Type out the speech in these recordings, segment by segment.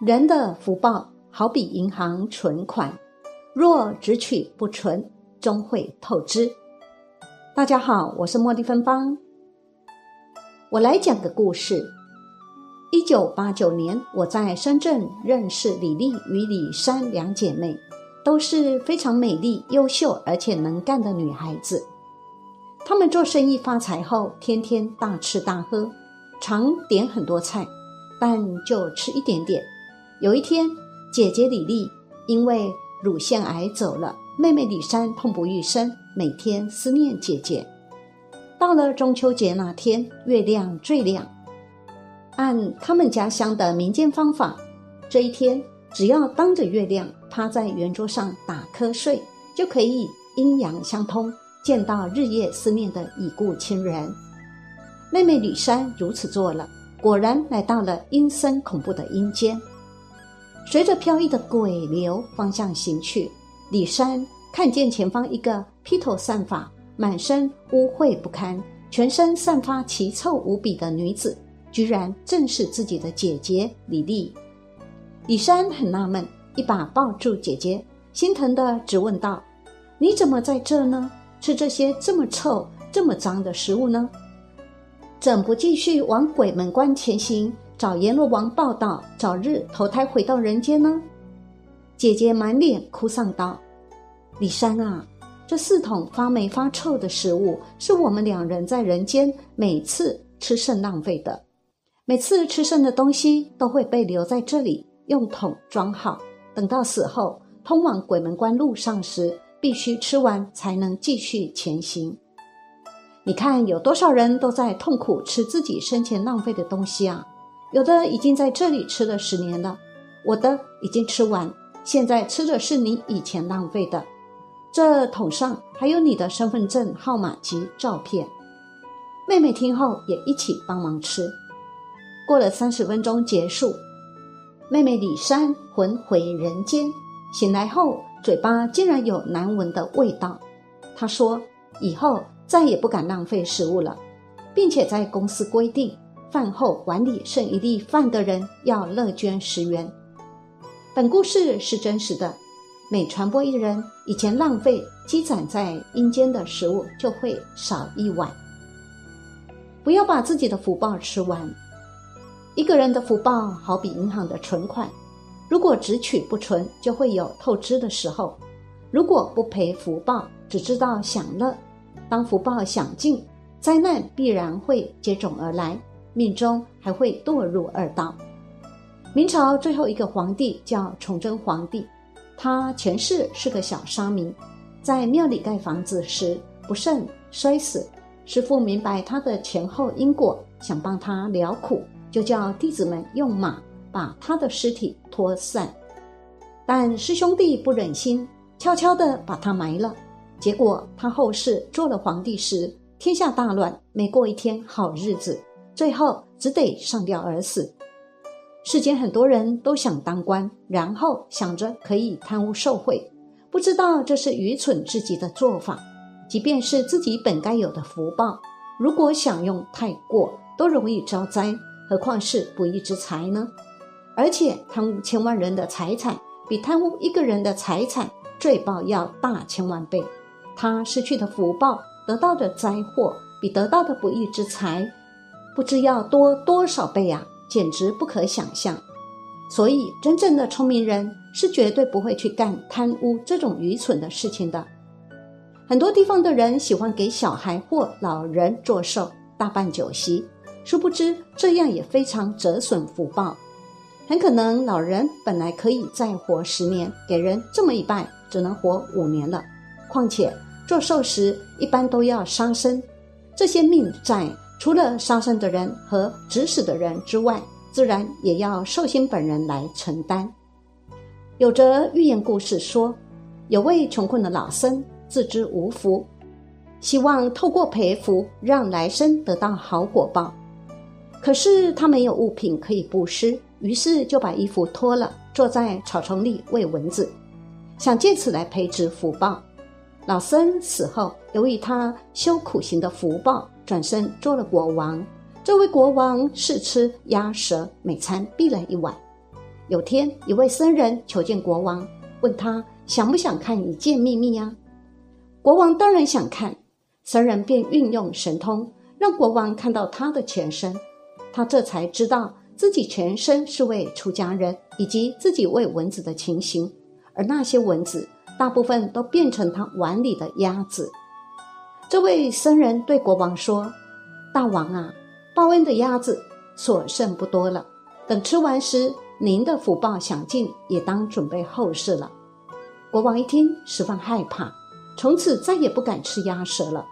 人的福报好比银行存款，若只取不存，终会透支。大家好，我是茉莉芬芳，我来讲个故事。一九八九年，我在深圳认识李丽与李珊两姐妹，都是非常美丽、优秀而且能干的女孩子。她们做生意发财后，天天大吃大喝，常点很多菜，但就吃一点点。有一天，姐姐李丽因为乳腺癌走了，妹妹李珊痛不欲生，每天思念姐姐。到了中秋节那天，月亮最亮。按他们家乡的民间方法，这一天只要当着月亮趴在圆桌上打瞌睡，就可以阴阳相通，见到日夜思念的已故亲人。妹妹李珊如此做了，果然来到了阴森恐怖的阴间。随着飘逸的鬼流方向行去，李山看见前方一个披头散发、满身污秽不堪、全身散发奇臭无比的女子，居然正是自己的姐姐李丽。李山很纳闷，一把抱住姐姐，心疼的直问道：“你怎么在这呢？吃这些这么臭、这么脏的食物呢？怎不继续往鬼门关前行？”找阎罗王报道，早日投胎回到人间呢？姐姐满脸哭丧道：“李珊啊，这四桶发霉发臭的食物，是我们两人在人间每次吃剩浪费的。每次吃剩的东西都会被留在这里，用桶装好，等到死后通往鬼门关路上时，必须吃完才能继续前行。你看，有多少人都在痛苦吃自己生前浪费的东西啊！”有的已经在这里吃了十年了，我的已经吃完，现在吃的是你以前浪费的。这桶上还有你的身份证号码及照片。妹妹听后也一起帮忙吃。过了三十分钟结束，妹妹李珊魂回人间，醒来后嘴巴竟然有难闻的味道。她说以后再也不敢浪费食物了，并且在公司规定。饭后碗里剩一粒饭的人要乐捐十元。本故事是真实的，每传播一人以前浪费积攒在阴间的食物就会少一碗。不要把自己的福报吃完。一个人的福报好比银行的存款，如果只取不存，就会有透支的时候。如果不赔福报，只知道享乐，当福报享尽，灾难必然会接踵而来。命中还会堕入二道。明朝最后一个皇帝叫崇祯皇帝，他前世是个小沙弥，在庙里盖房子时不慎摔死。师傅明白他的前后因果，想帮他疗苦，就叫弟子们用马把他的尸体拖散。但师兄弟不忍心，悄悄地把他埋了。结果他后世做了皇帝时，天下大乱，没过一天好日子。最后只得上吊而死。世间很多人都想当官，然后想着可以贪污受贿，不知道这是愚蠢至极的做法。即便是自己本该有的福报，如果享用太过，都容易招灾，何况是不义之财呢？而且贪污千万人的财产，比贪污一个人的财产罪报要大千万倍。他失去的福报，得到的灾祸，比得到的不义之财。不知要多多少倍啊，简直不可想象。所以，真正的聪明人是绝对不会去干贪污这种愚蠢的事情的。很多地方的人喜欢给小孩或老人做寿、大办酒席，殊不知这样也非常折损福报。很可能老人本来可以再活十年，给人这么一拜，只能活五年了。况且做寿时一般都要杀生，这些命债。除了杀生的人和指使的人之外，自然也要寿星本人来承担。有则寓言故事说，有位穷困的老僧自知无福，希望透过培福让来生得到好果报。可是他没有物品可以布施，于是就把衣服脱了，坐在草丛里喂蚊子，想借此来培植福报。老僧死后，由于他修苦行的福报。转身做了国王，这位国王试吃鸭舌，每餐必来一碗。有天，一位僧人求见国王，问他想不想看一件秘密呀？国王当然想看，僧人便运用神通，让国王看到他的前身。他这才知道自己全身是位出家人，以及自己喂蚊子的情形，而那些蚊子大部分都变成他碗里的鸭子。这位僧人对国王说：“大王啊，报恩的鸭子所剩不多了，等吃完时，您的福报享尽，也当准备后事了。”国王一听，十分害怕，从此再也不敢吃鸭舌了。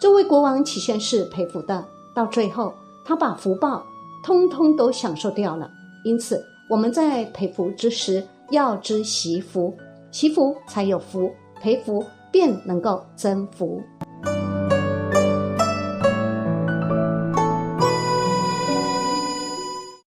这位国王起先是佩服的，到最后。他把福报通通都享受掉了，因此我们在培福之时要知惜福，惜福才有福，培福便能够征服。